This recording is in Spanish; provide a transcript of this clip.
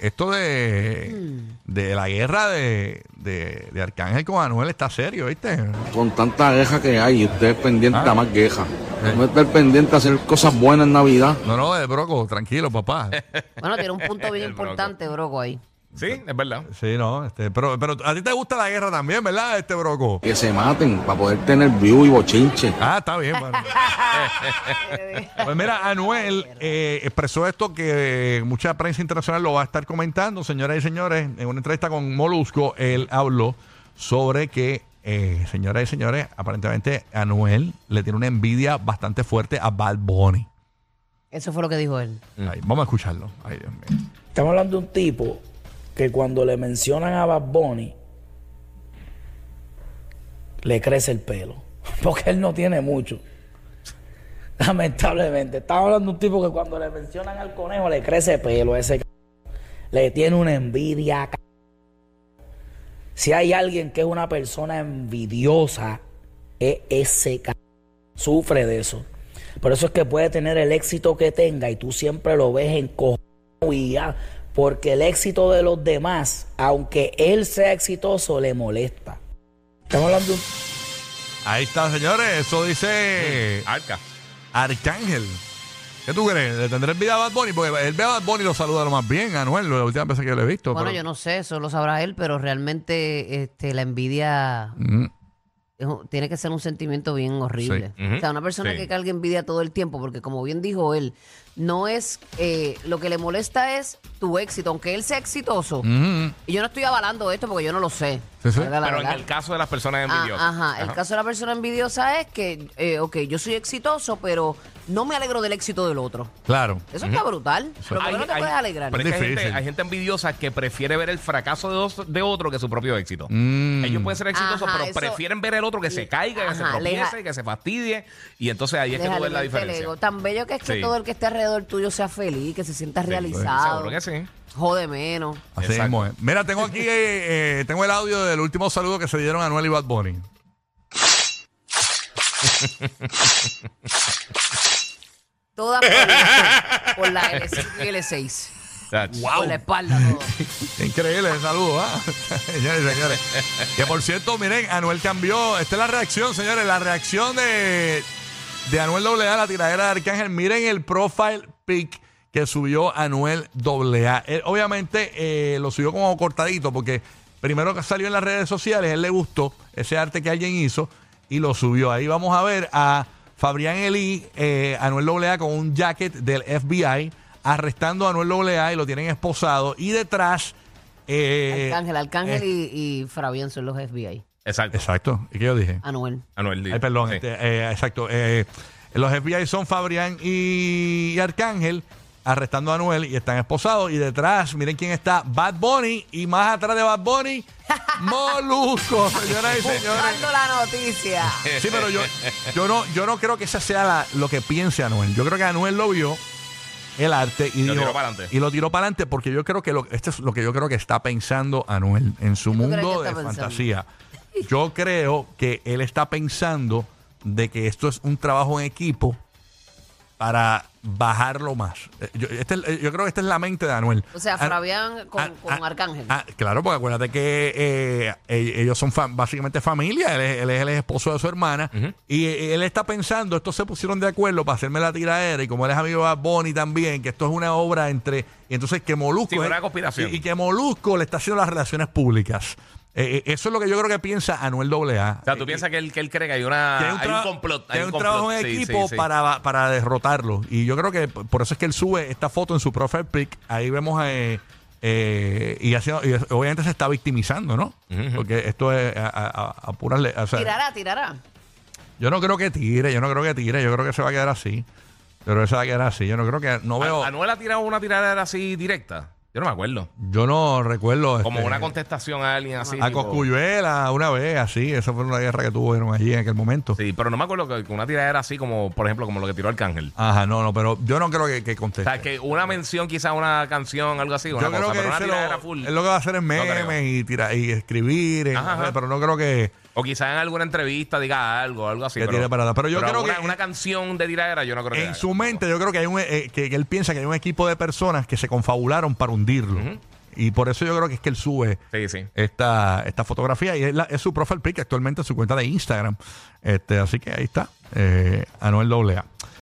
esto de, Mm. de la guerra de, de, de Arcángel con Anuel está serio, ¿viste? Con tanta queja que hay, usted es pendiente Ah. a más queja. Eh. No estar pendiente a hacer cosas buenas en Navidad. No, no, de Broco, tranquilo, papá. Bueno, tiene un punto bien broco. importante, Broco, ahí. Sí, es verdad. Sí, no, este, pero, pero a ti te gusta la guerra también, ¿verdad, este Broco? Que se maten para poder tener view y bochinche. Ah, está bien, mano. Pues mira, Anuel eh, expresó esto que mucha prensa internacional lo va a estar comentando, señoras y señores. En una entrevista con Molusco, él habló sobre que, eh, señoras y señores, aparentemente Anuel le tiene una envidia bastante fuerte a Bad Bunny. Eso fue lo que dijo él. Ahí, vamos a escucharlo. Ay, Dios mío. Estamos hablando de un tipo que cuando le mencionan a Bad Bunny, le crece el pelo. Porque él no tiene mucho. Lamentablemente. Estamos hablando de un tipo que cuando le mencionan al conejo, le crece pelo. Ese c- le tiene una envidia. c- Si hay alguien que es una persona envidiosa, es ese c- Sufre de eso. Por eso es que puede tener el éxito que tenga y tú siempre lo ves en y ya, porque el éxito de los demás, aunque él sea exitoso, le molesta. Estamos hablando de un Ahí está, señores. Eso dice Arca. Arcángel. ¿Qué tú crees? ¿Le tendrá envidia a Bad Bunny? Porque él ve a Bad Bunny y lo saluda lo más bien, Anuel, la última vez que yo lo he visto. Bueno, pero- yo no sé, eso lo sabrá él, pero realmente este, la envidia Mm. Un- tiene que ser un sentimiento bien horrible. Sí. Ujú. O sea, una persona Sí. que carga envidia todo el tiempo, porque como bien dijo él, no es, eh, lo que le molesta es tu éxito, aunque él sea exitoso. Y yo no estoy avalando esto porque yo no lo sé. Sí, sí. Pero en el caso de las personas Ah, envidiosas. ajá, el caso de la persona envidiosa es que, eh, ok, yo soy exitoso, pero no me alegro del éxito del otro. Claro. Eso está brutal. Pero ¿por qué no te puedes alegrar? pero es que hay, gente, hay gente envidiosa que prefiere ver el fracaso de, os- de otro que su propio éxito. Mm. Ellos pueden ser exitosos, Ajá, pero eso- prefieren ver el otro que se caiga, que se Ajá, tropiece, leja- que se fastidie. Y entonces ahí es que tú ves la diferencia. Tan bello que es que Sí. todo el que esté alrededor tuyo sea feliz, que se sienta realizado. Seguro que sí. Jode menos. Así Exacto. mismo es. Mira, tengo aquí eh, eh, tengo el audio del último saludo que se dieron a Anuel y Bad Bunny. Todas por la, por la L5 y L6. Por la espalda todo. Increíble el saludo, ¿ah? señores y señores. Que por cierto, miren, Anuel cambió. Esta es la reacción, señores. La reacción de, de Anuel AA, la tiradera de Arcángel. Miren el profile pic que subió Anuel AA. Él, obviamente eh, lo subió como cortadito porque primero que salió en las redes sociales, él le gustó ese arte que alguien hizo y lo subió. Ahí vamos a ver a Fabrián Elí, eh, Anuel AA con un jacket del FBI, arrestando a Anuel AA y lo tienen esposado. Y detrás... eh, Arcángel, Arcángel eh, y, y Fabián son los FBI. Exacto. Exacto. ¿Y qué yo dije? Anuel. Anuel Díaz. Ay, perdón. Sí. este, eh, exacto. Eh, los FBI son Fabrián y, y Arcángel arrestando a Anuel y están esposados. Y detrás, miren quién está, Bad Bunny. Y más atrás de Bad Bunny, Molusco, señoras y señores. Buscando la noticia. Sí, pero yo, yo no, yo no creo que esa sea la- lo que piense Anuel. Yo creo que Anuel lo vio el arte y, Lo dijo- tiró pa'lante. y lo tiró para adelante porque yo creo que lo, esto es lo que yo creo que está pensando Anuel en su ¿Qué tú crees mundo que de está pensando? fantasía. Yo creo que él está pensando de que esto es un trabajo en equipo para bajarlo más. Eh, Yo, este es- eh, yo creo que esta es la mente de Anuel. O sea, An- Fabián con, Ah, con ah, Arcángel. ah, claro, porque acuérdate que eh, eh, ellos son fam- básicamente familia, él es, él es el esposo de su hermana, y él está pensando, estos se pusieron de acuerdo para hacerme la tiradera, y como él es amigo de Bunny también, que esto es una obra entre, y entonces que Molusco... Sí, es- una conspiración. Y, y que Molusco le está haciendo las relaciones públicas. Eh, eh, eso es lo que yo creo que piensa Anuel AA. O sea, tú piensas que él, que él cree que hay, una, que hay un, hay un tra- complot. hay hay un complot. trabajo en Sí, sí, equipo sí. Para, para derrotarlo. Y yo creo que por eso es que él sube esta foto en su profile pic. Ahí vemos eh, eh, y, haciendo- y obviamente se está victimizando, ¿no? Porque esto es a, a- a- o sea, tirará, tirará. Yo no creo que tire, yo no creo que tire, yo creo que se va a quedar así. Pero se va a quedar así. Yo no creo que. No veo. ¿A- ¿Anuel ha tirado una tiradera así directa? Yo no me acuerdo. Yo no recuerdo. Como este, una contestación a alguien así. A tipo- Coscuyuela una vez, así. Eso fue una guerra que tuvieron allí en aquel momento. Sí, pero no me acuerdo que que una tiradera así como, por ejemplo, como lo que tiró Arcángel. Ajá, no, no, pero yo no creo que, que O conteste. sea, que una mención, quizá una canción, algo así, una Yo creo cosa, que pero una tiradera lo, full. él lo que va a hacer es creo. memes y, tira, y escribir, eh, Ajá, ajá. pero no creo que, O quizá en alguna entrevista diga algo, algo así. Que tire para atrás. Pero yo creo que- una canción de tiradera yo no creo que en haga. su mente yo creo que hay un eh, que, que él piensa que hay un equipo de personas que se confabularon para hundirlo. Y por eso yo creo que es que él sube Sí, sí. esta, esta fotografía y es, la- es su profile pic actualmente en su cuenta de Instagram. Este, así que ahí está, eh, Anuel AA.